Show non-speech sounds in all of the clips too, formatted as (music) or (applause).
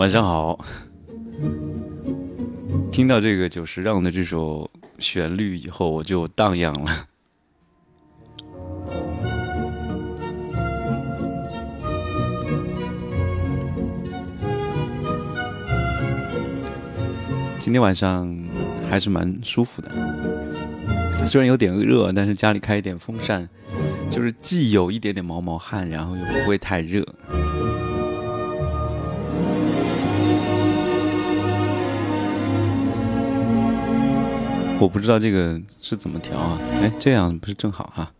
晚上好。听到这个久石让的这首旋律以后，我就荡漾了。今天晚上还是蛮舒服的，虽然有点热，但是家里开一点风扇，就是既有一点点毛毛汗，然后又不会太热。我不知道这个是怎么调啊？哎，这样不是正好哈？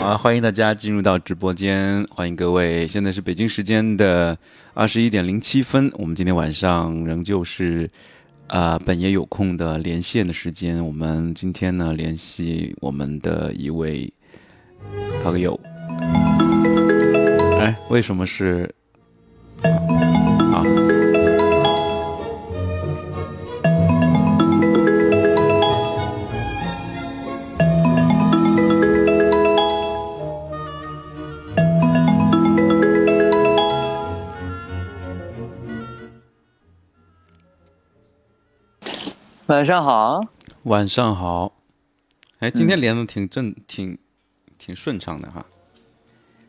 好，欢迎大家进入到直播间，欢迎各位。现在是北京时间的二十一点零七分，我们今天晚上仍旧是啊本爷有空的连线的时间。我们今天呢联系我们的一位朋友。哎，为什么是？啊！晚上好，晚上好。哎，今天连的挺正，挺挺顺畅的哈。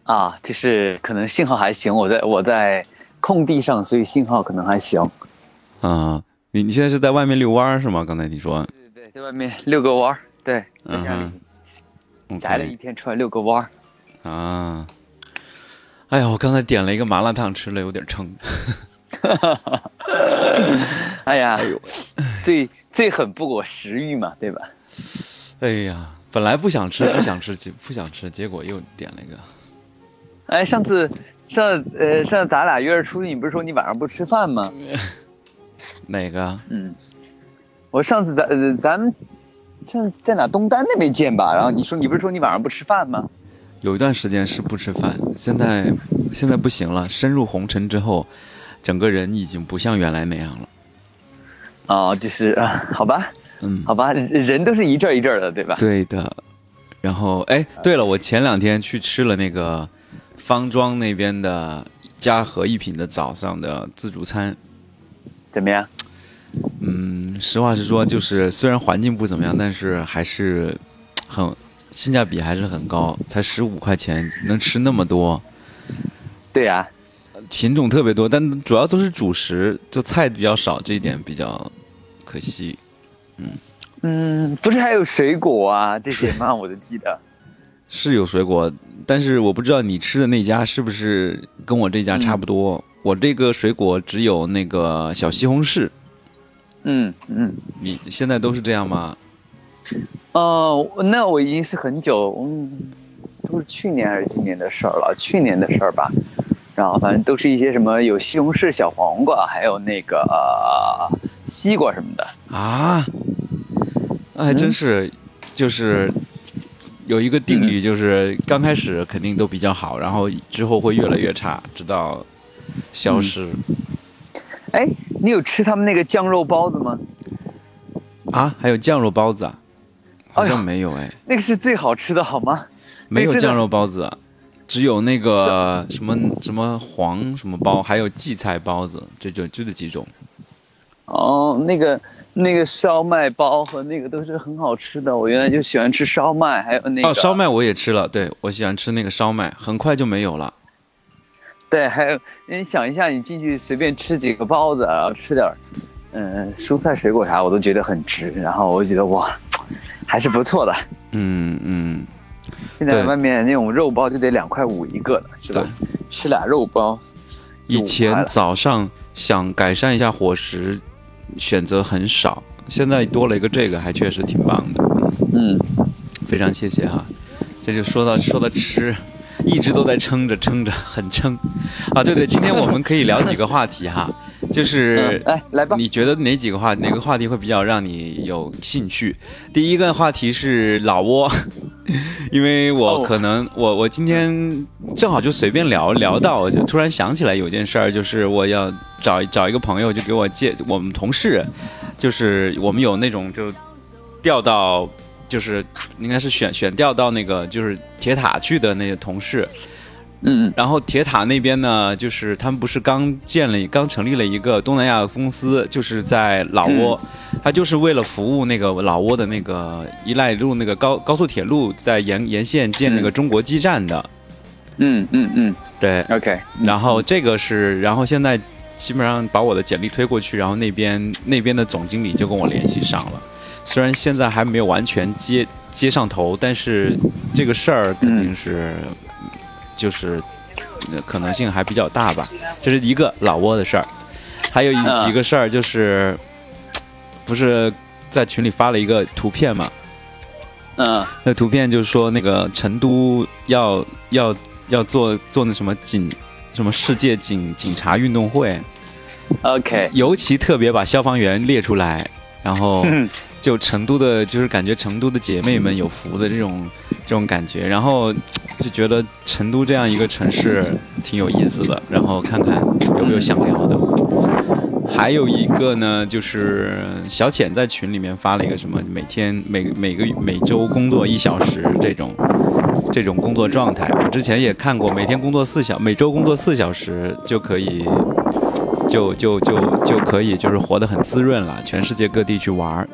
啊，就是可能信号还行，我在我在。空地上，所以信号可能还行。啊，你你现在是在外面遛弯是吗？刚才你说。对对，在外面遛个弯对。嗯。宅了一天，出来遛个弯啊。哎呀，我刚才点了一个麻辣烫，吃了有点撑。(laughs) 哎呀，最最狠不过食欲嘛，对吧？哎呀，本来不想吃，不想吃，不想吃，结果又点了一个。哎，上次。上呃上次咱俩约着出去，你不是说你晚上不吃饭吗？(laughs) 哪个？嗯，我上次咱呃咱们在在哪东单那边见吧。然后你说你不是说你晚上不吃饭吗？有一段时间是不吃饭，现在现在不行了。深入红尘之后，整个人已经不像原来那样了。哦，就是啊，好吧，嗯，好吧，人都是一阵一阵的，对吧？对的。然后哎，对了，我前两天去吃了那个。方庄那边的嘉禾一品的早上的自助餐，怎么样？嗯，实话实说，就是虽然环境不怎么样，但是还是很性价比还是很高，才十五块钱能吃那么多。对呀，品种特别多，但主要都是主食，就菜比较少，这一点比较可惜。嗯嗯，不是还有水果啊这些吗？我都记得。是有水果，但是我不知道你吃的那家是不是跟我这家差不多。我这个水果只有那个小西红柿。嗯嗯，你现在都是这样吗？哦，那我已经是很久，嗯，都是去年还是今年的事儿了，去年的事儿吧。然后反正都是一些什么有西红柿、小黄瓜，还有那个西瓜什么的。啊，那还真是，就是。有一个定律，就是刚开始肯定都比较好，然后之后会越来越差，直到消失。哎，你有吃他们那个酱肉包子吗？啊，还有酱肉包子啊？好像没有哎。那个是最好吃的，好吗？没有酱肉包子，只有那个什么什么黄什么包，还有荠菜包子，就就就这几种。哦，那个那个烧麦包和那个都是很好吃的。我原来就喜欢吃烧麦，还有那个哦，烧麦我也吃了。对，我喜欢吃那个烧麦，很快就没有了。(laughs) 对，还有你想一下，你进去随便吃几个包子，然后吃点嗯蔬菜水果啥，我都觉得很值。然后我就觉得哇，还是不错的。嗯嗯。现在外面那种肉包就得两块五一个了，是吧？吃俩肉包。以前早上想改善一下伙食。选择很少，现在多了一个这个，还确实挺棒的。嗯，非常谢谢哈。这就说到说到吃，一直都在撑着撑着，很撑。啊，对对，今天我们可以聊几个话题哈，(laughs) 就是哎来吧，你觉得哪几个话哪个话题会比较让你有兴趣？第一个话题是老挝，(laughs) 因为我可能我我今天正好就随便聊聊到，我就突然想起来有件事儿，就是我要。找找一个朋友就给我借，我们同事，就是我们有那种就调到就是应该是选选调到那个就是铁塔去的那些同事，嗯嗯。然后铁塔那边呢，就是他们不是刚建了刚成立了一个东南亚公司，就是在老挝，他就是为了服务那个老挝的那个依赖路那个高高速铁路在沿沿线建那个嗯中国基站的，嗯嗯嗯。对，，OK，然后这个是，然后现在基本上把我的简历推过去，然后那边那边的总经理就跟我联系上了。虽然现在还没有完全接接上头，但是这个事儿肯定是、就是呃可能性还比较大吧。这是一个老挝的事儿，还有几个事儿就是不是在群里发了一个图片嘛？嗯。那图片就是说那个成都要要要做做那什么警什么世界警警察运动会，，OK，尤其特别把消防员列出来，然后嗯。就成都的，就是感觉成都的姐妹们有福的这种这种感觉，然后就觉得成都这样一个城市挺有意思的，然后看看有没有想聊的。还有一个呢，就是小浅在群里面发了一个什么，每天每每个每周工作一小时这种这种工作状态。我之前也看过，每天工作四小，每周工作四小时就可以，就就就就可以，就是活得很滋润了，全世界各地去玩儿。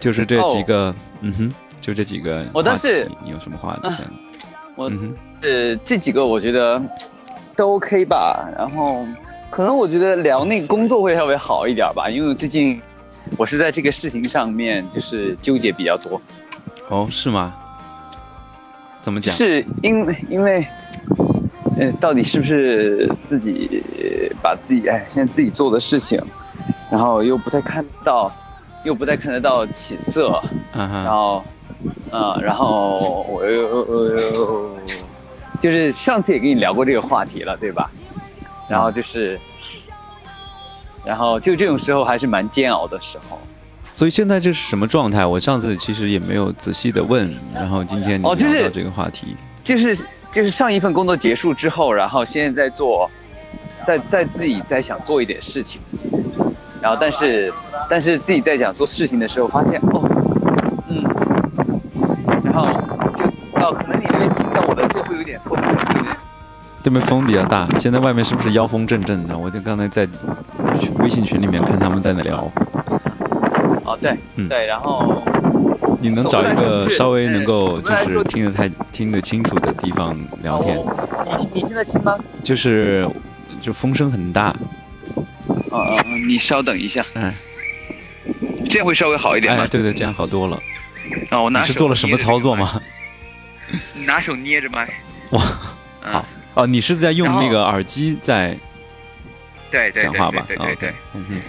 就是这几个，嗯哼，就这几个。我倒是你有什么话想？我嗯，呃这几个我觉得都 OK 吧，然后可能我觉得聊那个工作会稍微好一点吧，因为最近我是在这个事情上面就是纠结比较多，哦，是吗？怎么讲？是因为因为，呃，到底是不是自己呃把自己哎现在自己做的事情，然后又不太看到，又不太看得到起色，然后，嗯，然后我又我又就是上次也跟你聊过这个话题了，对吧？然后就是，然后就这种时候还是蛮煎熬的时候。所以现在这是什么状态？我上次其实也没有仔细的问，然后今天你聊到这个话题，就是就是上一份工作结束之后，然后现在在做，在在自己在想做一点事情，然后但是但是自己在想做事情的时候，发现哦，会有点风声，有点这边风比较大，现在外面是不是妖风阵阵的？我就刚才在微信群里面看他们在那聊，哦，对，嗯对，然后你能找一个稍微能够就是听得太听得清楚的地方聊天，哦你你听得清吗？就是就风声很大，哦嗯嗯，你稍等一下，嗯，这样会稍微好一点吗？哎，对对，这样好多了。啊，我拿你是做了什么操作吗？拿手捏着麦。哇，嗯好，哦，你是在用那个耳机在对对对讲话吧？啊对对对对 OK，。嗯哼，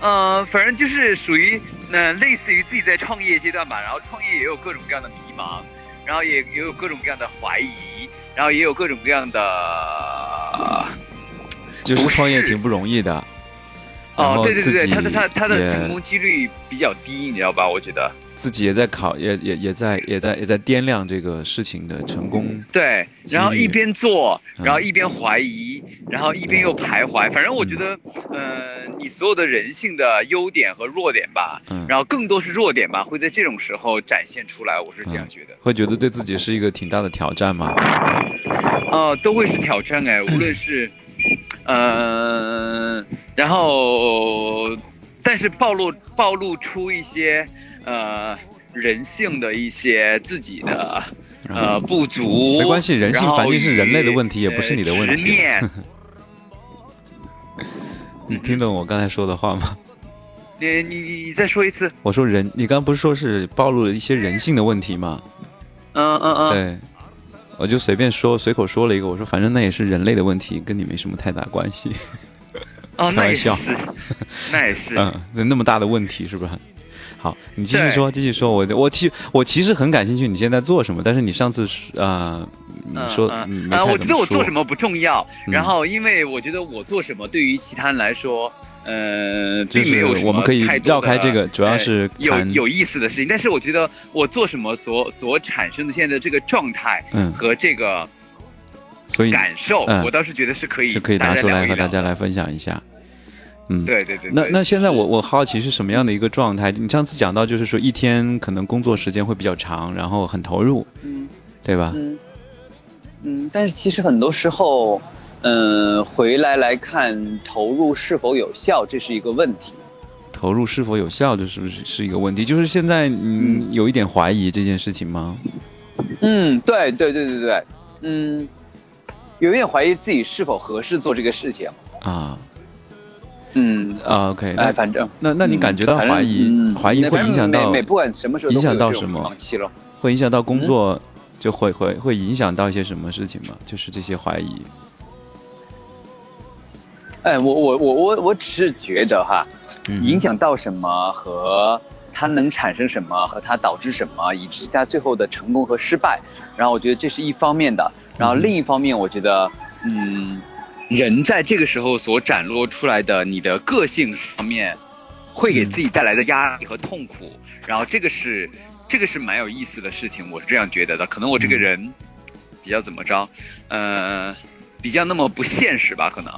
呃，反正就是属于呃，类似于自己在创业阶段吧，然后创业也有各种各样的迷茫，然后也也有各种各样的怀疑，然后也有各种各样的就是创业挺不容易的。哦，对对对他的他他的也成功几率比较低，你知道吧？我觉得。自己也在考，也也也在也在也在掂量这个事情的成功。对，然后一边做，嗯然后一边怀疑，然后一边又徘徊。反正我觉得，呃，你所有的人性的优点和弱点吧，嗯，然后更多是弱点吧，会在这种时候展现出来。我是这样觉得。会觉得对自己是一个挺大的挑战吗？呃，都会是挑战哎，无论是，呃，然后，但是暴露暴露出一些呃人性的一些自己的呃不足，没关系人性反正是人类的问题也不是你的问题 (laughs) 你听懂我刚才说的话吗？你你你你再说一次，我说人，你刚不是说是暴露了一些人性的问题吗？嗯嗯嗯，对，我就随便说，随口说了一个，我说反正那也是人类的问题，跟你没什么太大关系。哦，那也是，(laughs) 那也是，嗯，那那么大的问题是不是？好，你继续说，继续说。我我其我其实很感兴趣你现在做什么，但是你上次呃，你说啊，我觉得我做什么么不重要，嗯然后因为我觉得我做什么对于其他人来说，呃，并没有什么是我们可以绕开这个，主要是有有意思的事情，但是我觉得我做什么所所产生的现在的这个状态嗯，和这个所以感受，嗯我倒是觉得是可以是可以拿出来和大家来分享一下。嗯，对对对。那那现在我我好奇是什么样的一个状态？你上次讲到就是说一天可能工作时间会比较长，然后很投入，嗯对吧？嗯嗯，但是其实很多时候，嗯，回来来看投入是否有效，这是一个问题。投入是否有效，这是不是是一个问题？就是现在你有一点怀疑这件事情吗？嗯，对对对对对，嗯，有一点怀疑自己是否合适做这个事情。啊嗯，啊，OK，那哎，反正那那你感觉到怀疑嗯怀疑会影响到不管什么时候影响到什么。会影响到嗯工作，就会会会影响到一些什么事情吗？就是这些怀疑。哎，我我我我我只是觉得哈，嗯影响到什么和它能产生什么和它导致什么，以及它最后的成功和失败。然后我觉得这是一方面的，然后嗯另一方面，我觉得，嗯，人在这个时候所展露出来的你的个性方面，会给自己带来的压力和痛苦。然后这个是这个是蛮有意思的事情，我是这样觉得的。可能我这个嗯人比较怎么着，呃，比较那么不现实吧，可能。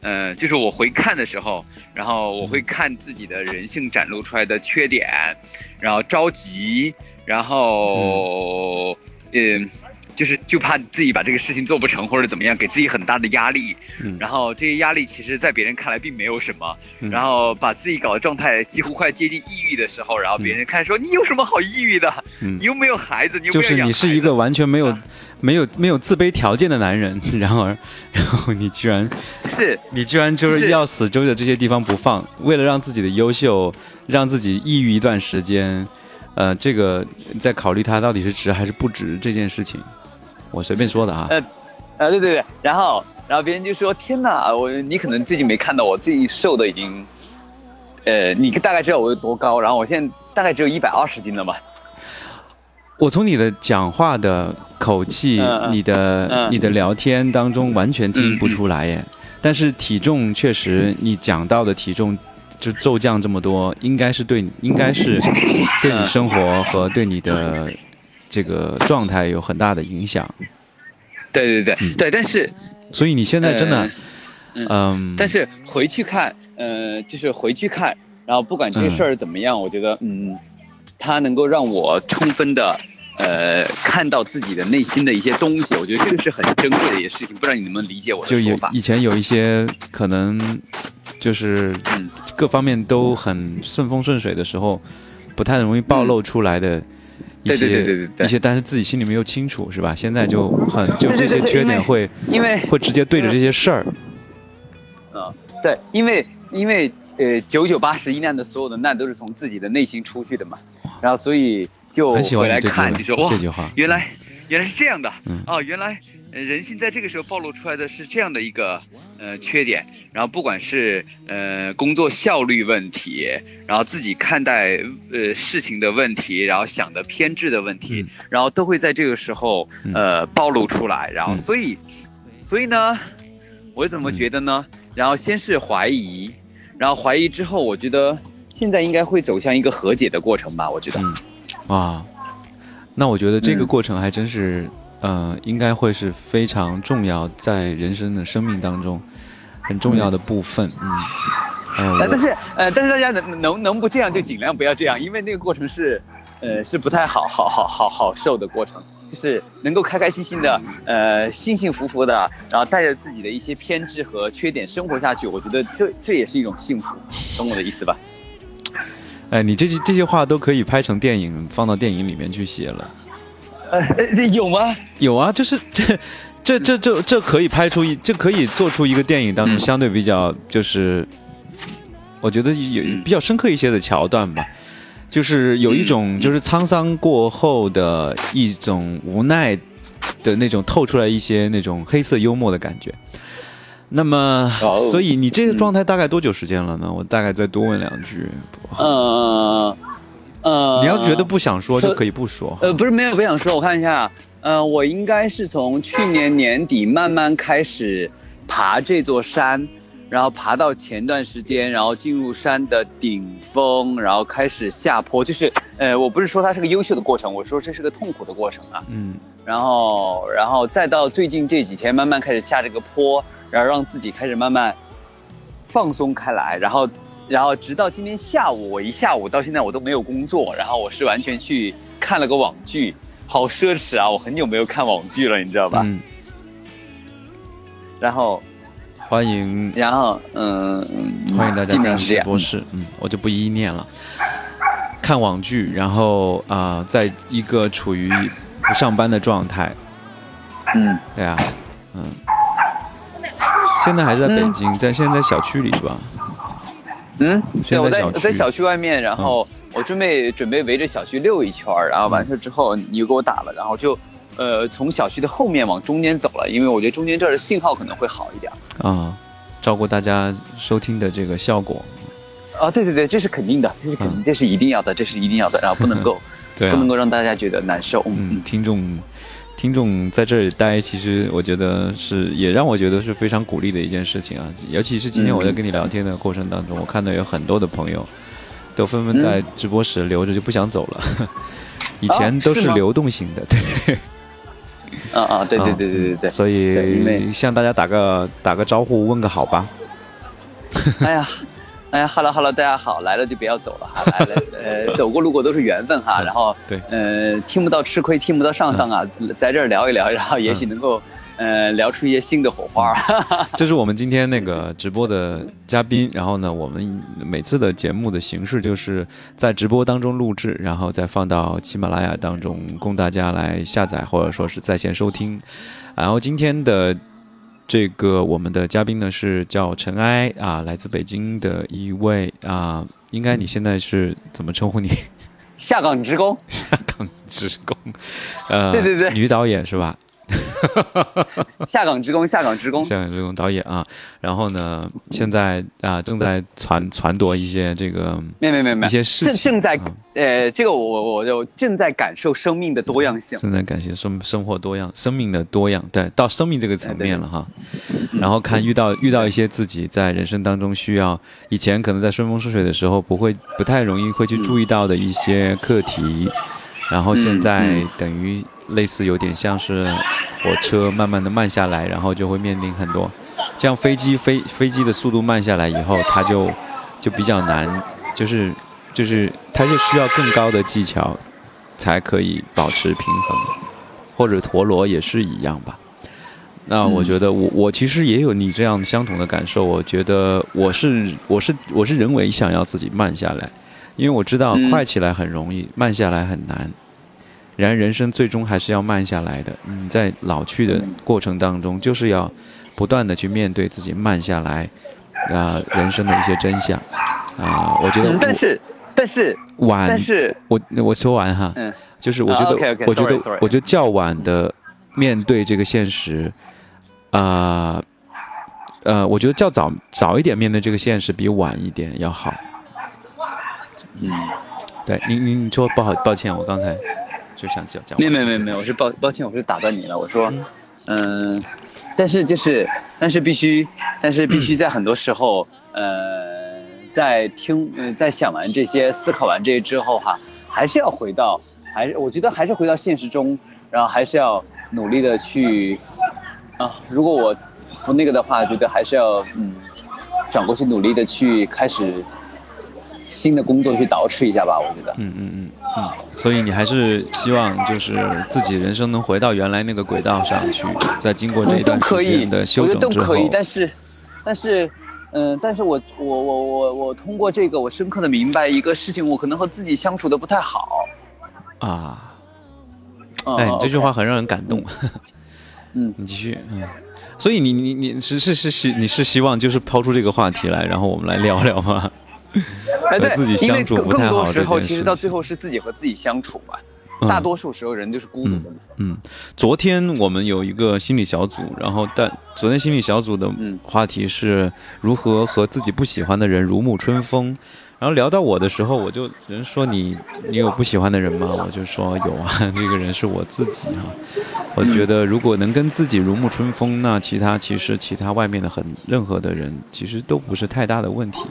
呃，就是我回看的时候，然后我会看自己的人性展露出来的缺点，然后着急，然后，嗯，就是就怕自己把这个事情做不成或者怎么样，给自己很大的压力。嗯。然后这些压力其实在别人看来并没有什么，嗯。然后把自己搞的状态几乎快接近抑郁的时候，然后别人看说你有什么好抑郁的？嗯。你又没有孩子，你又就是你是一个完全没有啊、没有、没有自卑条件的男人，(laughs) 然而，然后你居然是。你居然就是是要死揪着这些地方不放，为了让自己的优秀，让自己抑郁一段时间，呃，这个在考虑它到底是值还是不值这件事情，我随便说的啊。呃啊，对对对，然后然后别人就说天哪，我你可能最近没看到我最近瘦的已经，呃，你大概知道我有多高，然后我现在大概只有一百二十斤了吧？我从你的讲话的口气、你的、嗯你的聊天当中完全听不出来耶，但是体重确实，你讲到的体重就骤降这么多，应该是对你，应该是对你生活和对你的这个状态有很大的影响。对对对、嗯对，但是所以你现在真的，嗯嗯，但是回去看，呃，就是回去看，然后不管这事儿怎么样，我觉得，嗯，它能够让我充分的，呃，看到自己的内心的一些东西，我觉得这个是很珍贵的一件事情。不知道你能不能理解我的说法？以前有一些可能就是嗯各方面都很顺风顺水的时候，不太容易暴露出来的一些、对对对对对对一些，但是自己心里面又清楚，是吧？现在就很就这些缺点会因为会直接对着这些事儿，啊，对，因为因为呃九九八十一难的所有的难都是从自己的内心出去的嘛，然后所以就很喜欢回来看就说哇这，句话。原来原来是这样的，嗯哦，原来呃人性在这个时候暴露出来的是这样的一个呃缺点，然后不管是呃工作效率问题，然后自己看待呃事情的问题，然后想的偏执的问题，嗯然后都会在这个时候嗯呃暴露出来，然后嗯所以所以呢，我怎么嗯觉得呢？然后先是怀疑，然后怀疑之后，我觉得现在应该会走向一个和解的过程吧，我觉得。嗯，哇，那我觉得这个嗯过程还真是，呃，应该会是非常重要，在人生的生命当中很重要的部分。嗯，但是呃，但是大家能能能不这样就尽量不要这样，因为那个过程是，呃，是不太好好好好好受的过程，就是能够开开心心的，呃，幸幸福福的，然后带着自己的一些偏执和缺点生活下去，我觉得这这也是一种幸福，懂我的意思吧？哎，你这些这些话都可以拍成电影，放到电影里面去写了。呃，呃有吗？有啊，就是 (laughs) 这这这这这可以拍出一，这可以做出一个电影当中嗯相对比较就是，我觉得有嗯比较深刻一些的桥段吧。就是有一种嗯就是沧桑过后的一种无奈的那种透出来一些那种黑色幽默的感觉。那么，哦所以你这个状态大概多久时间了呢？我大概再多问两句。呃呃，你要觉得不想说就可以不说。呃，不是没有不想说，我看一下，呃，我应该是从去年年底慢慢开始爬这座山，然后爬到前段时间，然后进入山的顶峰，然后开始下坡，就是呃，我不是说它是个优秀的过程，我说这是个痛苦的过程啊。嗯然后，然后再到最近这几天慢慢开始下这个坡，然后让自己开始慢慢放松开来，然后然后直到今天下午，我一下午到现在我都没有工作，然后我是完全去看了个网剧，好奢侈啊！我很久没有看网剧了，你知道吧？嗯，然后欢迎然后嗯嗯，欢迎大家进入直播室，嗯，我就不一一念了。看网剧，然后啊、在一个处于不上班的状态，嗯，对啊，嗯，现在还是在北京，在现在在小区里是吧？嗯，对，我在在小区我在小区外面，然后我准备准备围着小区溜一圈儿，然后完事之后你就给我打了，然后就呃从小区的后面往中间走了，因为我觉得中间这儿的信号可能会好一点。啊，照顾大家收听的这个效果，啊，对对对，这是肯定的，这是肯定，嗯这是一定要的，这是一定要的，然后不能够 (laughs) 对啊不能，够让大家觉得难受。嗯嗯，听众。听众在这里待，其实我觉得是也让我觉得是非常鼓励的一件事情啊。尤其是今天我在跟你聊天的过程当中，我看到有很多的朋友都纷纷在直播室留着就不想走了。(laughs) 以前都是流动型的，对，啊啊，对对啊对对对对。所以向大家打个打个招呼，问个好吧。(laughs) 哎呀，哎呀哈喽哈喽，大家好，来了就不要走了哈，(laughs) 来了，呃，走过路过都是缘分哈，嗯然后对呃，听不到吃亏，听不到上当啊，在这儿聊一聊，然后也许能够呃聊出一些新的火花。(laughs) 这是我们今天那个直播的嘉宾，然后呢，我们每次的节目的形式就是在直播当中录制，然后再放到喜马拉雅当中供大家来下载或者说是在线收听。然后今天的这个我们的嘉宾呢是叫尘埃啊，来自北京的一位啊，应该你现在是怎么称呼你？(laughs) 下岗职工，(laughs) 下岗职工，呃，对对对女导演是吧？(laughs) 下岗职工，下岗职工。下岗职工导演啊，然后呢，现在啊正在传传夺一些这个没有没有没有没，一些事正情正在啊呃，这个我我我就正在感受生命的多样性。正在感谢生生活多样，生命的多样，对，到生命这个层面了哈。然后看遇到遇到一些自己在人生当中需要，以前可能在顺风顺水的时候不会不太容易会去注意到的一些课题，然后现在嗯等于类似有点像是火车慢慢的慢下来，然后就会面临很多，像飞机飞飞机的速度慢下来以后，它就就比较难，就是就是它就需要更高的技巧才可以保持平衡，或者陀螺也是一样吧。那我觉得我我其实也有你这样相同的感受，我觉得我是我是我是人为想要自己慢下来，因为我知道嗯快起来很容易，慢下来很难。然而人生最终还是要慢下来的。你在老去的过程当中，就是要不断的去面对自己慢下来，啊、人生的一些真相。啊、我觉得嗯，但是但是晚，但是我我说完哈，嗯就是我觉得，我觉得我觉得较晚的面对这个现实，啊、呃，我觉得较早早一点面对这个现实比晚一点要好。嗯，对你你你说不好，抱歉，我刚才就想讲讲。没没有没有没有，我是抱抱歉，我是打断你了。我说，嗯，但是就是，但是必须，但是必须在很多时候，呃，在听，呃，在想完这些、思考完这些之后哈，还是要回到，还是我觉得还是回到现实中，然后还是要努力的去，啊，如果我不那个的话，觉得还是要嗯，转过去努力的去开始新的工作去捯饬一下吧，我觉得。嗯嗯嗯嗯，所以你还是希望就是自己人生能回到原来那个轨道上去，在经过这一段可以时间的修整之后得都可以，，但是，但是，嗯、但是我我我我我通过这个，我深刻的明白一个事情，我可能和自己相处的不太好。啊，嗯、哎，你这句话很让人感动。(laughs) 嗯，你继续，嗯，所以你你你是是是是你是希望就是抛出这个话题来，然后我们来聊聊吗？(laughs) 哎对和自己，相处更不太好更多时候，其实到最后是自己和自己相处嘛。嗯大多数时候人就是孤独的嘛。嗯，昨天我们有一个心理小组，然后但昨天心理小组的嗯话题是如何和自己不喜欢的人如沐春风。然后聊到我的时候，我就人说你你有不喜欢的人吗？我就说有啊，(laughs) 这个人是我自己啊。我觉得如果能跟自己如沐春风，那其他其实其他外面的很任何的人其实都不是太大的问题。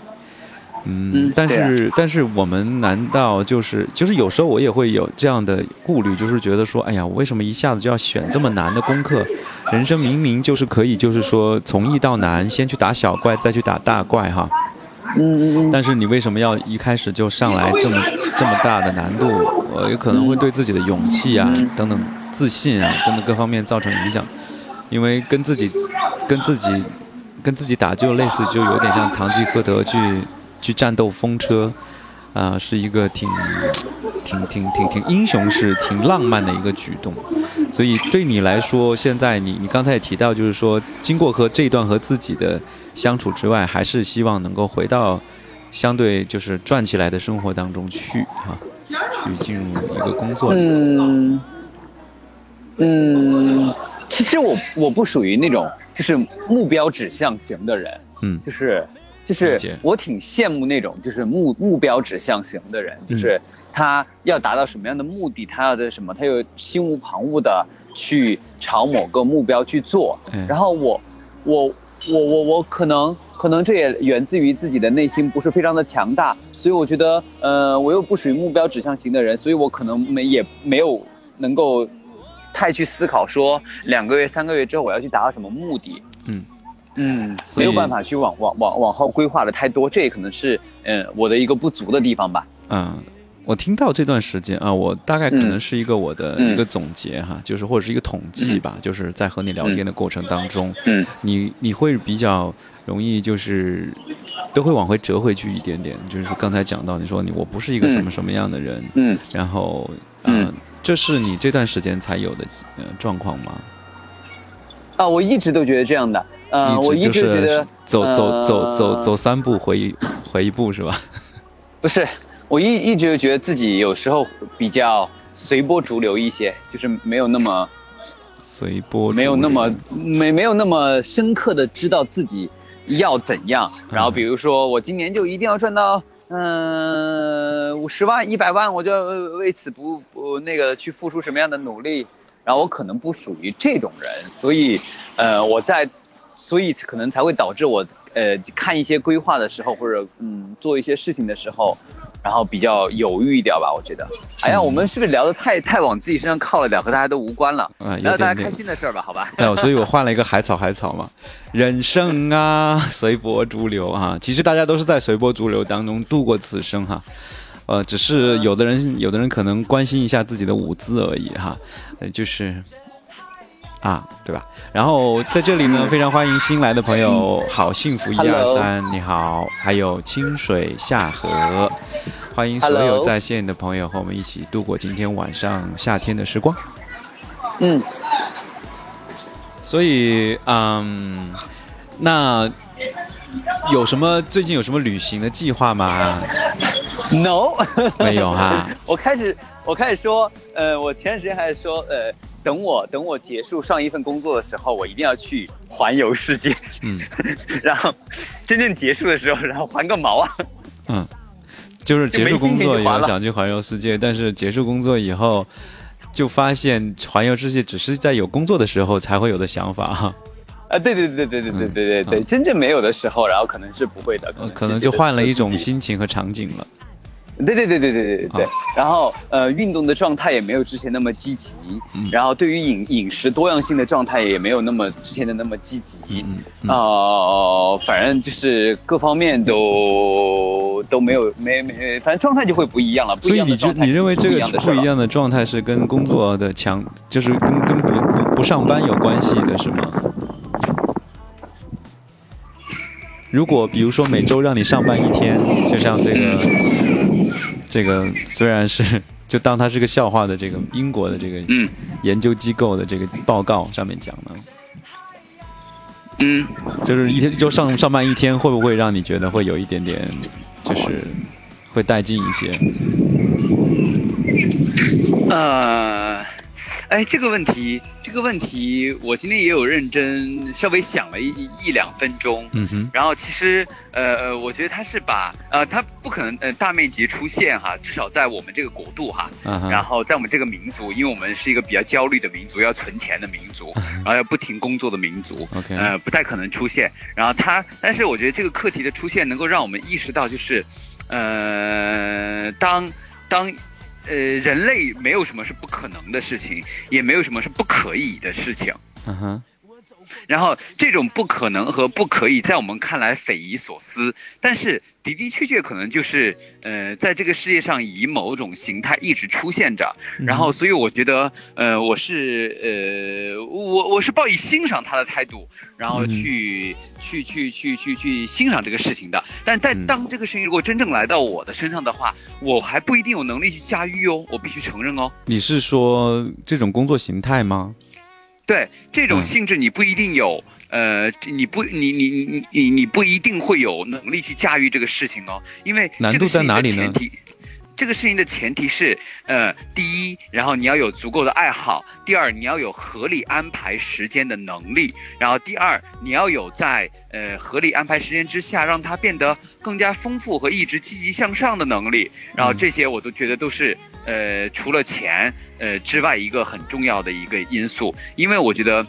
嗯，但是但是我们难道就是就是有时候我也会有这样的顾虑，就是觉得说，哎呀，我为什么一下子就要选这么难的功课？人生明明就是可以，就是说从易到难，先去打小怪，再去打大怪，哈。嗯嗯嗯。但是你为什么要一开始就上来这么这么大的难度？呃，有可能会对自己的勇气啊等等自信啊等等各方面造成影响，因为跟自己跟自己跟自己打就类似，就有点像堂吉诃德去。去战斗风车，啊，是一个挺、挺、挺、挺、挺英雄式、挺浪漫的一个举动。所以对你来说，现在你你刚才也提到，就是说，经过和这一段和自己的相处之外，还是希望能够回到相对就是转起来的生活当中去啊，去进入一个工作。嗯嗯，其实我我不属于那种就是目标指向型的人，嗯，就是。就是我挺羡慕那种就是目目标指向型的人，就是他要达到什么样的目的，他要的什么，他又心无旁骛的去朝某个目标去做。然后我，我，我，我，我可能可能这也源自于自己的内心不是非常的强大，所以我觉得，呃，我又不属于目标指向型的人，所以我可能没也没有能够太去思考说两个月、三个月之后我要去达到什么目的。嗯。嗯，没有办法去往往往往后规划的太多，这也可能是嗯我的一个不足的地方吧。嗯，我听到这段时间啊，我大概可能是一个我的一个总结哈，就是或者是一个统计吧，就是在和你聊天的过程当中，嗯，你你会比较容易就是都会往回折回去一点点，就是刚才讲到你说你我不是一个什么什么样的人，嗯，然后嗯，这是你这段时间才有的呃状况吗？啊，我一直都觉得这样的。嗯，我一直觉得走走走走走三步回一回一步是吧？(laughs) 不是，我一一直觉得自己有时候比较随波逐流一些，就是没有那么随波，没有那么没没有那么深刻的知道自己要怎样。然后比如说，我今年就一定要赚到嗯五十万、一百万，我就为此不不那个去付出什么样的努力。然后我可能不属于这种人，所以呃我在。所以可能才会导致我，呃，看一些规划的时候，或者嗯，做一些事情的时候，然后比较犹豫一点吧。我觉得，哎呀，我们是不是聊的太太往自己身上靠了点，和大家都无关了？嗯，聊大家开心的事儿吧，好吧？哎，所以我 (laughs) 换了一个海草，海草嘛，人生啊，(laughs) 随波逐流啊。其实大家都是在随波逐流当中度过此生哈。呃，只是有的人，有的人可能关心一下自己的舞姿而已哈。呃，就是。啊，对吧？然后在这里呢，非常欢迎新来的朋友，好幸福一二三，你好，还有清水下河，欢迎所有在线的朋友和我们一起度过今天晚上夏天的时光。嗯，所以，嗯，那有什么最近有什么旅行的计划吗？No，没有哈。(laughs) 我开始，我开始说，呃，我前段时间还是说，呃。等我等我结束上一份工作的时候，我一定要去环游世界。嗯，(laughs) 然后真正结束的时候，然后还个毛啊！嗯，就是结束工作以后想去环游世界，但是结束工作以后就发现环游世界只是在有工作的时候才会有的想法哈。啊，对对对对对对对对对，真正没有的时候，然后可能是不会的，可能就换了一种心情和场景了。对对对对对对对，然后呃，运动的状态也没有之前那么积极，然后对于饮饮食多样性的状态也没有那么之前的那么积极，呃，反正就是各方面都 (laughs) 都没有没没，反正状态就会不一样了。所以你觉你认为这个不一样的状态是跟工作的强，就是跟跟不不不上班有关系的是吗？如果比如说每周让你上班一天，就像这个。这个虽然是 (laughs) 就当它是个笑话的这个英国的这个研究机构的这个报告上面讲的，嗯，就是一天就上上班一天，会不会让你觉得会有一点点，就是会带劲一些？呃，哎，这个问题，这个问题，我今天也有认真稍微想了一一两分钟。嗯哼，然后其实，呃，我觉得他是把，呃，他不可能，呃，大面积出现哈，至少在我们这个国度哈，然后在我们这个民族，因为我们是一个比较焦虑的民族，要存钱的民族，然后要不停工作的民族，OK，呃，不太可能出现。然后他，但是我觉得这个课题的出现，能够让我们意识到，就是，呃，当当。呃，人类没有什么是不可能的事情，也没有什么是不可以的事情。嗯哼。然后这种不可能和不可以，在我们看来匪夷所思，但是的的确确可能就是，呃，在这个世界上以某种形态一直出现着。然后，所以我觉得，呃，我是，呃，我我是抱以欣赏他的态度，然后去去去去去去欣赏这个事情的。但但当这个事情如果真正来到我的身上的话，我还不一定有能力去驾驭哦，我必须承认哦。你是说这种工作形态吗？对这种性质，你不一定有，呃，你不，你你你你你不一定会有能力去驾驭这个事情哦，因为难度在哪里呢？这个事情的前提是，呃，第一，然后你要有足够的爱好；第二，你要有合理安排时间的能力；然后第二，你要有在呃合理安排时间之下，让它变得更加丰富和一直积极向上的能力。然后这些我都觉得都是，呃，除了钱呃之外一个很重要的一个因素，因为我觉得。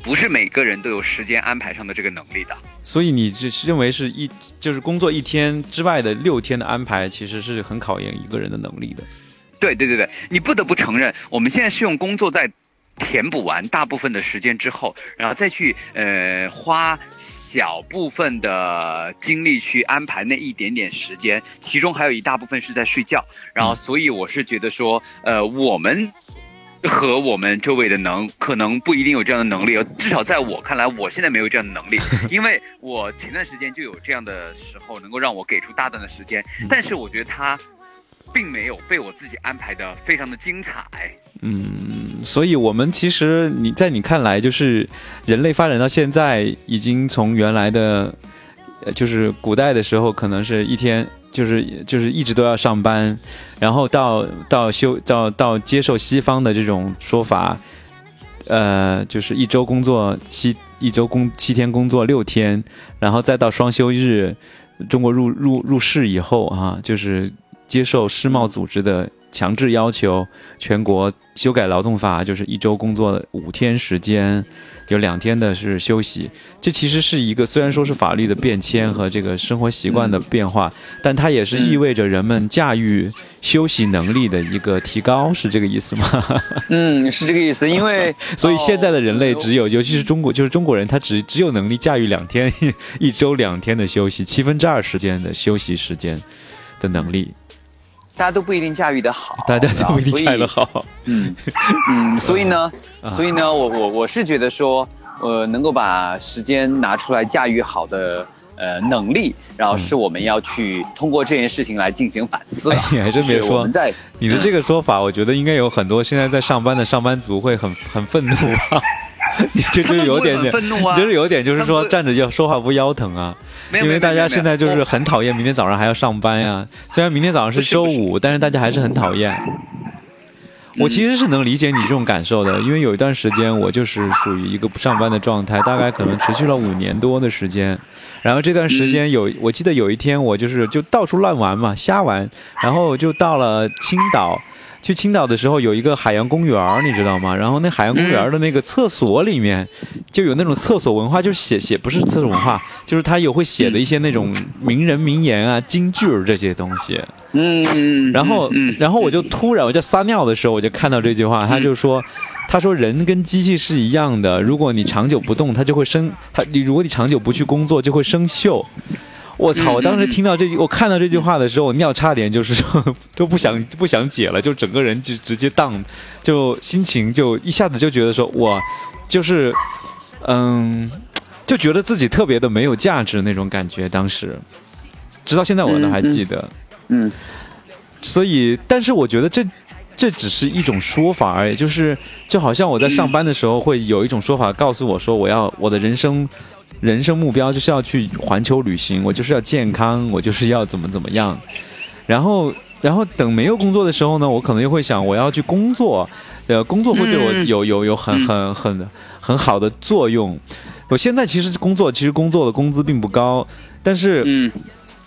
不是每个人都有时间安排上的这个能力的，所以你是认为是一就是工作一天之外的六天的安排，其实是很考验一个人的能力的。对对对对，你不得不承认，我们现在是用工作在填补完大部分的时间之后，然后再去呃花小部分的精力去安排那一点点时间，其中还有一大部分是在睡觉。然后，所以我是觉得说，呃，我们。和我们周围的能可能不一定有这样的能力，至少在我看来，我现在没有这样的能力，(laughs) 因为我前段时间就有这样的时候，能够让我给出大段的时间，但是我觉得他并没有被我自己安排的非常的精彩。嗯，所以我们其实你在你看来，就是人类发展到现在，已经从原来的，就是古代的时候，可能是一天。就是就是一直都要上班，然后到到休到到接受西方的这种说法，呃，就是一周工作七一周工七天工作六天，然后再到双休日，中国入入入世以后啊，就是接受世贸组织的强制要求，全国修改劳动法，就是一周工作五天时间。有两天的是休息，这其实是一个虽然说是法律的变迁和这个生活习惯的变化，但它也是意味着人们驾驭休息能力的一个提高，是这个意思吗？(laughs) 嗯，是这个意思。因为所以现在的人类只有，尤其是中国，就是中国人，他只只有能力驾驭两天一周两天的休息，七分之二时间的休息时间的能力。大家都不一定驾驭的好，大家都不一定驾驭的好。嗯嗯，(laughs) 所以呢，所以呢，我我我是觉得说，呃，能够把时间拿出来驾驭好的呃能力，然后是我们要去通过这件事情来进行反思。你还真别说，你的这个说法，我觉得应该有很多现在在上班的上班族会很很愤怒吧。(laughs) 你就是有点点，就是有点，就是说站着要说话不腰疼啊，因为大家现在就是很讨厌明天早上还要上班呀。(laughs) 虽然明天早上是周五，但是大家还是很讨厌。我其实是能理解你这种感受的，因为有一段时间我就是属于一个不上班的状态，大概可能持续了五年多的时间。然后这段时间有，我记得有一天我就是就到处乱玩嘛，瞎玩，然后就到了青岛。去青岛的时候有一个海洋公园你知道吗？然后那海洋公园的那个厕所里面就有那种厕所文化，就是写写不是厕所文化，就是他有会写的一些那种名人名言啊、金句这些东西。嗯，然后然后我就突然我就撒尿的时候我就看到这句话，他就说，他说人跟机器是一样的，如果你长久不动，它就会生它；你如果你长久不去工作，就会生锈。我操！我当时听到这句，我看到这句话的时候，我尿差点就是说都不想不想解了，就整个人就直接荡，就心情就一下子就觉得说，我就是嗯，就觉得自己特别的没有价值那种感觉。当时，直到现在我都还记得。嗯。所以，但是我觉得这这只是一种说法而已，就是就好像我在上班的时候会有一种说法告诉我说，我要我的人生。人生目标就是要去环球旅行，我就是要健康，我就是要怎么怎么样。然后然后等没有工作的时候呢，我可能又会想我要去工作，呃，工作会对我嗯有有有很很很很好的作用。我现在其实工作，其实工作的工资并不高，但是嗯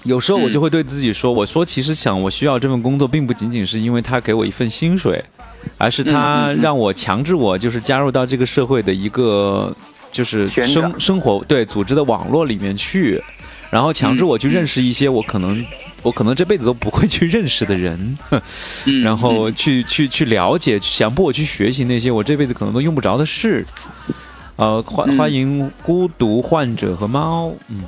有时候我就会对自己说，我说其实想我需要这份工作，并不仅仅是因为他给我一份薪水，而是他让我强制我就是加入到这个社会的一个就是生生活对组织的网络里面去，然后强制我去认识一些我可能。我可能这辈子都不会去认识的人，嗯，然后去去去了解，强迫我去学习那些我这辈子可能都用不着的事。呃，欢嗯欢迎孤独患者和猫，嗯，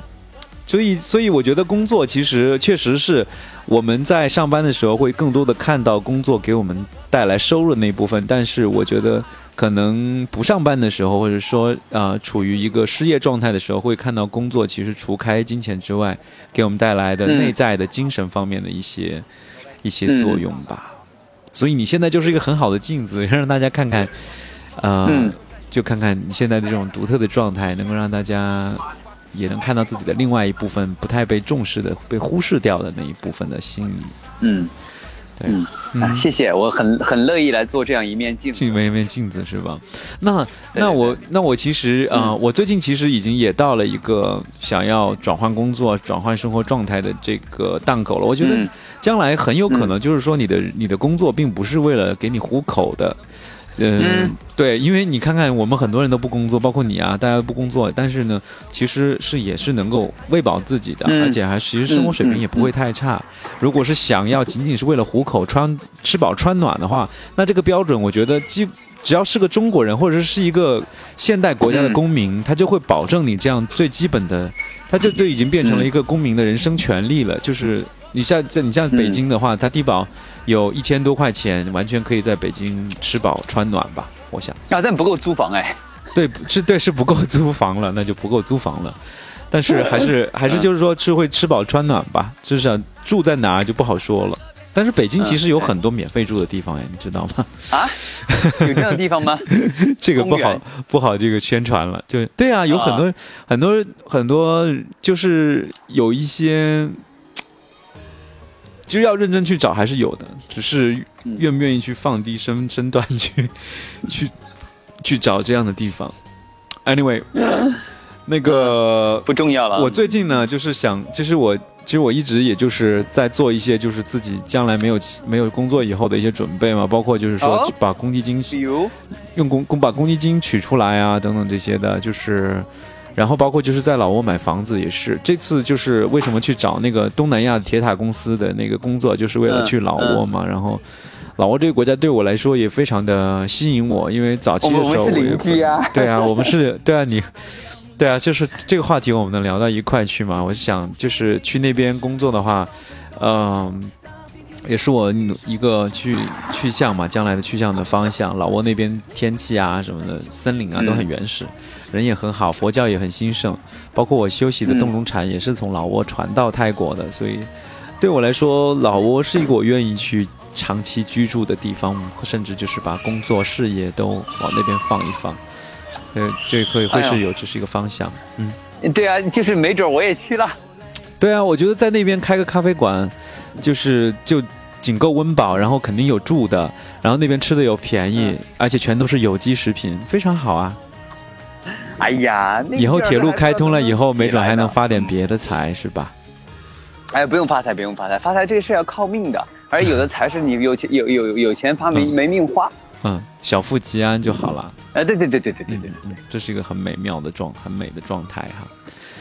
所以所以我觉得工作其实确实是我们在上班的时候会更多的看到工作给我们带来收入的那一部分，但是我觉得可能不上班的时候，或者说呃处于一个失业状态的时候，会看到工作其实除开金钱之外，给我们带来的嗯内在的精神方面的一些、一些作用吧。所以你现在就是一个很好的镜子，让大家看看，呃，嗯就看看你现在的这种独特的状态，能够让大家也能看到自己的另外一部分不太被重视的、被忽视掉的那一部分的心理。嗯对，嗯嗯啊，谢谢，我很很乐意来做这样一面镜子。镜面一面镜子是吧？那那我那我其实呃，嗯我最近其实已经也到了一个想要转换工作、转换生活状态的这个档口了。我觉得嗯将来很有可能就是说，你的你的工作并不是为了给你糊口的。嗯嗯，对，因为你看看，我们很多人都不工作，包括你啊，大家都不工作，但是呢，其实是也是能够喂饱自己的，嗯而且还其实生活水平也不会太差。如果是想要仅仅是为了糊口、穿吃饱穿暖的话，那这个标准，我觉得基只要是个中国人，或者是一个现代国家的公民，他就会保证你这样最基本的，他就就已经变成了一个公民的人生权利了。就是你像在你像北京的话，他低保有一千多块钱，完全可以在北京吃饱穿暖吧，我想。啊，但不够租房哎。对，是对是不够租房了，那就不够租房了。但是还是还是就是说是会吃饱穿暖吧，至少住在哪儿就不好说了。但是北京其实有很多免费住的地方哎，你知道吗？啊，有这样的地方吗？(laughs) 这个不好不好这个宣传了。就对啊，有很多、很多很多，就是有一些，其实要认真去找还是有的，只是嗯愿不愿意去放低身身段去去去找这样的地方。Anyway，(laughs) 那个不重要了。我最近呢，就是想，就是我，其实我一直也就是在做一些，就是自己将来没有没有工作以后的一些准备嘛，包括就是说哦把公积金比如，用公公把公积金取出来啊，等等这些的，就是，然后包括就是在老挝买房子也是，这次就是为什么去找那个东南亚铁塔公司的那个工作，就是为了嗯去老挝嘛，然后。老挝这个国家对我来说也非常的吸引我，因为早期的时候我们是邻居啊。对啊，我们是，(laughs) 对啊，你，对啊，就是这个话题我们能聊到一块去嘛？我想就是去那边工作的话，嗯、也是我一个去去向嘛，将来的去向的方向。老挝那边天气啊什么的，森林啊都很原始，人也很好，佛教也很兴盛，包括我修习的洞中禅也是从老挝传到泰国的，所以对我来说，老挝是一个我愿意去长期居住的地方，甚至就是把工作事业都往那边放一放。呃，这会会是有，这是一个方向。嗯，对啊，就是没准我也去了。对啊，我觉得在那边开个咖啡馆，就是就仅够温饱，然后肯定有住的，然后那边吃的又便宜，嗯而且全都是有机食品，非常好啊。哎呀，以后铁路开通了以后，没准还能发点别的财，是吧？哎，不用发财，不用发财，发财这个事要靠命的，而有的财是你有钱有有有钱发没嗯没命花。嗯，小富即安就好了。哎，对对对对对对嗯对，嗯，这是一个很美妙的状，很美的状态哈。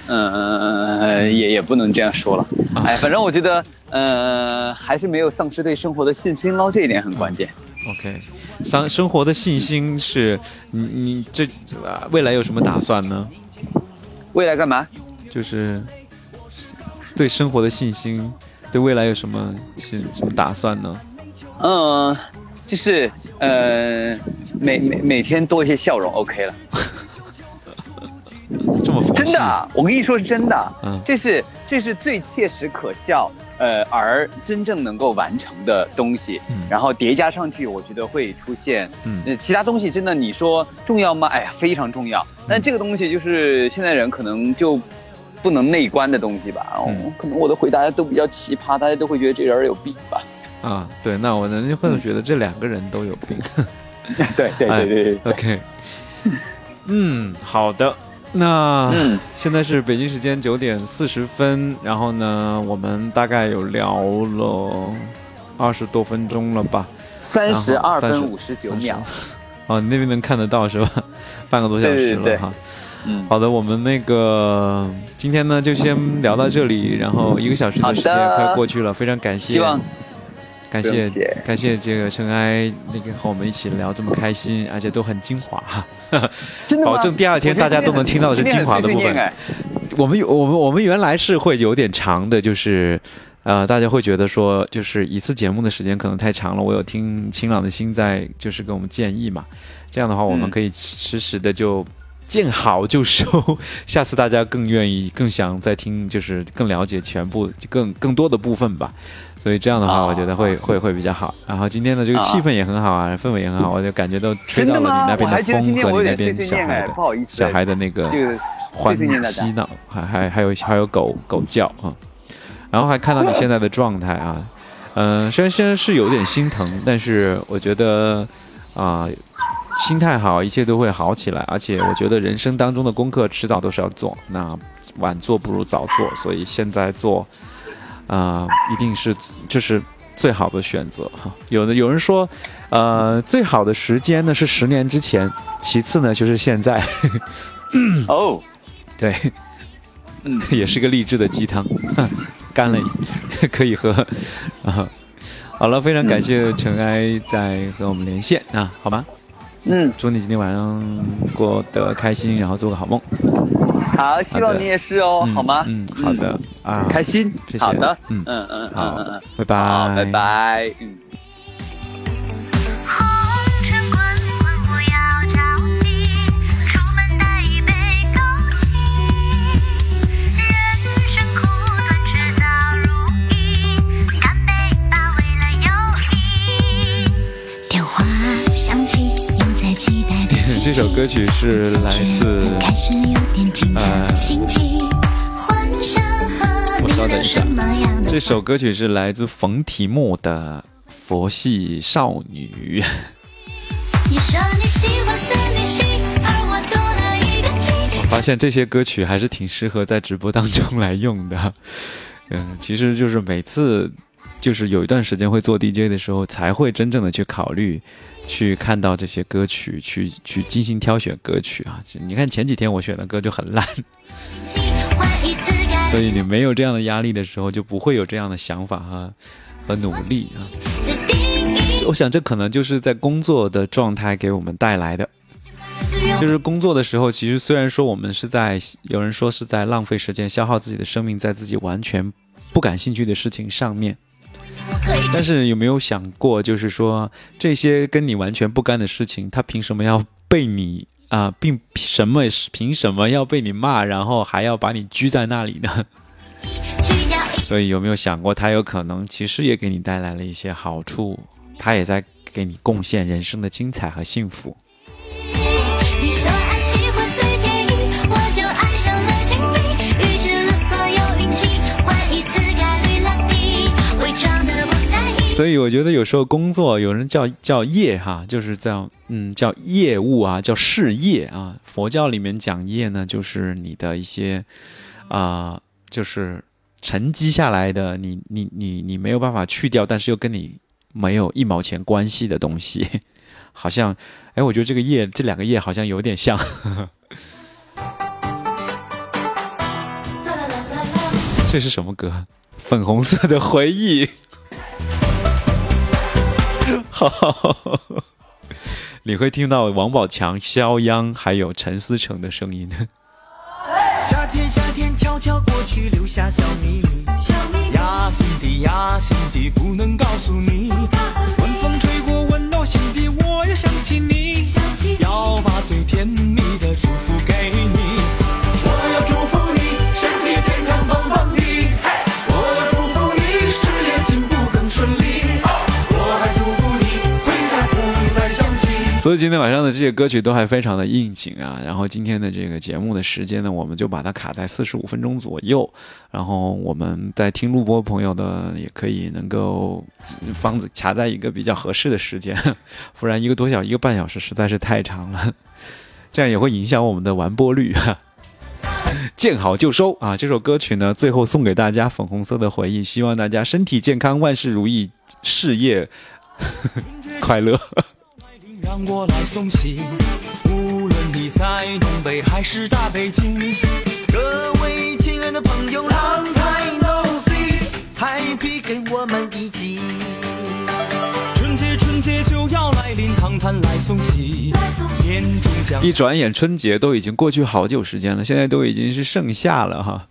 嗯嗯嗯嗯，也也不能这样说了。啊哎，反正我觉得，呃，还是没有丧失对生活的信心喽，这一点很关键。OK，生生活的信心是你你这啊未来有什么打算呢？未来干嘛？就是对生活的信心，对未来有什么是什么打算呢？嗯，就是呃，每每每天多一些笑容，OK 了。(laughs) 这么真的，啊我跟你说是真的，嗯这是这是最切实可笑，呃，而真正能够完成的东西，嗯然后叠加上去，我觉得会出现，嗯呃，其他东西真的你说重要吗？哎呀，非常重要，但这个东西就是现在人可能就。不能内观的东西吧，哦嗯，可能我的回答都比较奇葩，大家都会觉得这人有病吧。啊，对，那我呢会觉得这两个人都有病。对对对对对，OK。嗯，好的。那现在是北京时间九点四十分，然后呢，我们大概有聊了二十多分钟了吧？三十二分五十九秒。哦，你那边能看得到是吧？半个多小时了哈。嗯，好的，我们那个今天呢就先聊到这里，然后一个小时的时间快过去了，非常感谢。感谢感谢这个尘埃那个和我们一起聊这么开心，而且都很精华 (laughs) 哈，保证第二天大家都能听到的是精华的部分。我们我们我们原来是会有点长的，就是呃，大家会觉得说，就是一次节目的时间可能太长了。我有听晴朗的心在就是给我们建议嘛，这样的话我们可以实时的就。见好就收，下次大家更愿意、更想再听，就是更了解全部、更更多的部分吧。所以这样的话，我觉得会会会比较好。然后今天的这个气氛也很好啊，氛围也很好，我就感觉都吹到了你那边的风和你那边小孩的小孩的那个欢嬉闹，还还还有还有狗狗叫啊。然后还看到你现在的状态啊，嗯，虽然虽然是有点心疼，但是我觉得啊。心态好，一切都会好起来。而且我觉得人生当中的功课迟早都是要做，那晚做不如早做，所以现在做，啊，一定是就是最好的选择哈。有的有人说，呃，最好的时间呢是十年之前，其次呢就是现在。哦，(laughs) 对，嗯，(laughs) 也是个励志的鸡汤，干了可以喝啊。(laughs) 好了，非常感谢尘埃在和我们连线啊，好吗？嗯，祝你今天晚上过得开心，然后做个好梦。好，希望你也是哦，好吗？嗯，好的啊，开心，谢谢。好的，嗯嗯嗯嗯嗯，拜拜，拜拜，嗯。歌曲是来自呃，我稍等一下，这首歌曲是来自冯提莫的《佛系少女》。我发现这些歌曲还是挺适合在直播当中来用的。嗯，其实就是每次就是有一段时间会做 DJ 的时候，才会真正的去考虑。去看到这些歌曲，去去精心挑选歌曲啊！你看前几天我选的歌就很烂，所以你没有这样的压力的时候，就不会有这样的想法和和努力啊。我想这可能就是在工作的状态给我们带来的，就是工作的时候，其实虽然说我们是在有人说是在浪费时间，消耗自己的生命，在自己完全不感兴趣的事情上面。但是有没有想过，就是说这些跟你完全不干的事情，他凭什么要被你啊？并什么凭什么要被你骂，然后还要把你拘在那里呢？所以有没有想过，他有可能其实也给你带来了一些好处，他也在给你贡献人生的精彩和幸福。所以我觉得有时候工作有人叫叫业哈，就是叫嗯叫业务啊，叫事业啊。佛教里面讲业呢，就是你的一些啊，就是沉积下来的，你你你你没有办法去掉，但是又跟你没有一毛钱关系的东西。(laughs) 好像哎，我觉得这个业这两个业好像有点像。(laughs) 这是什么歌？粉红色的回忆。(laughs) 你会听到王宝强、肖央还有陈思诚的声音。(laughs) 夏天，夏天悄悄过去，留下小秘密。呀，心底呀，心底不能告诉你。晚风吹过，温暖心底，我又想起你。要把最甜所以今天晚上的这些歌曲都还非常的应景啊。然后今天的这个节目的时间呢，我们就把它卡在四十五分钟左右。然后我们在听录播朋友的也可以能够方子卡在一个比较合适的时间，不然一个多小一个半小时实在是太长了，这样也会影响我们的完播率哈。(laughs) 见好就收啊！这首歌曲呢，最后送给大家粉红色的回忆，希望大家身体健康，万事如意，事业 (laughs) 快乐。让我来送行，无论你在东北还是大北京，各位亲爱的朋友，Long time no see，Happy 跟我们一起。春节春节就要来临，唐探来送喜，年终奖。一转眼春节都已经过去好久时间了，现在都已经是盛夏了哈。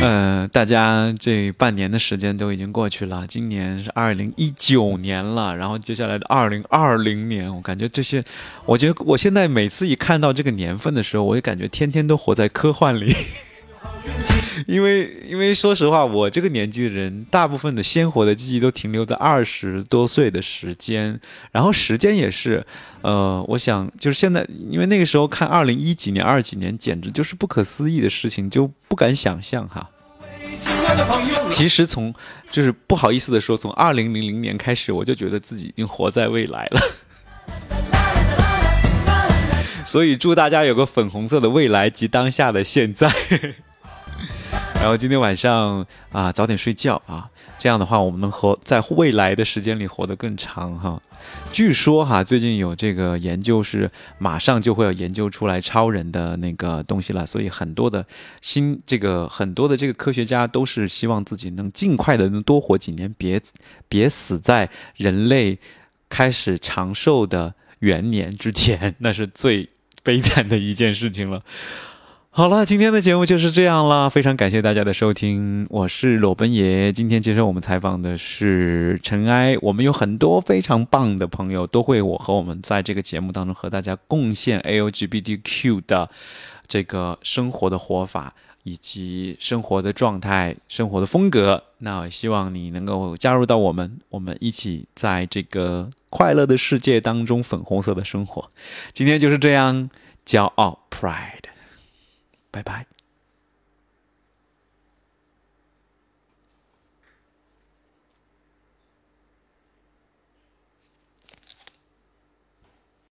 嗯，大家这半年的时间都已经过去了，今年是二零一九年了，然后接下来的二零二零年，我感觉这些，我觉得我现在每次一看到这个年份的时候，我就感觉天天都活在科幻里。因为，因为说实话，我这个年纪的人，大部分的鲜活的记忆都停留在二十多岁的时间，然后时间也是，呃，我想就是现在，因为那个时候看二零一几年、二几年，简直就是不可思议的事情，就不敢想象哈。其实从就是不好意思的说，从二零零零年开始，我就觉得自己已经活在未来了。(laughs) 所以祝大家有个粉红色的未来及当下的现在。然后今天晚上啊，早点睡觉啊，这样的话我们能活在未来的时间里活得更长哈。据说哈，最近有这个研究是马上就会要研究出来超人的那个东西了，所以很多的新这个很多的这个科学家都是希望自己能尽快的能多活几年，别别死在人类开始长寿的元年之前，(laughs) 那是最悲惨的一件事情了。好了，今天的节目就是这样了，非常感谢大家的收听，我是裸奔爷。今天接受我们采访的是尘埃，我们有很多非常棒的朋友，都会我和我们在这个节目当中和大家贡献 LGBTQ 的这个生活的活法以及生活的状态、生活的风格。那我希望你能够加入到我们，我们一起在这个快乐的世界当中粉红色的生活。今天就是这样，骄傲，Pride。拜拜。